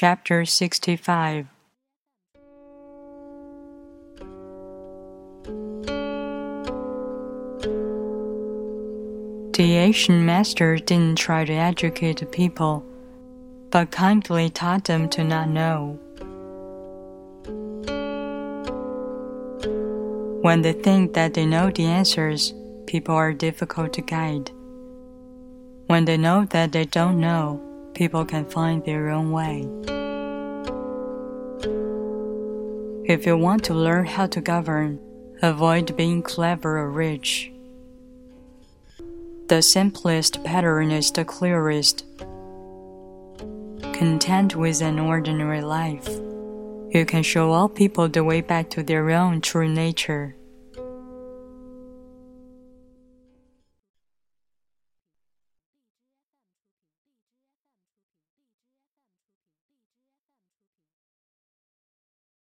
Chapter 65 The Asian master didn't try to educate the people, but kindly taught them to not know. When they think that they know the answers, people are difficult to guide. When they know that they don't know, people can find their own way. If you want to learn how to govern, avoid being clever or rich. The simplest pattern is the clearest. Content with an ordinary life, you can show all people the way back to their own true nature.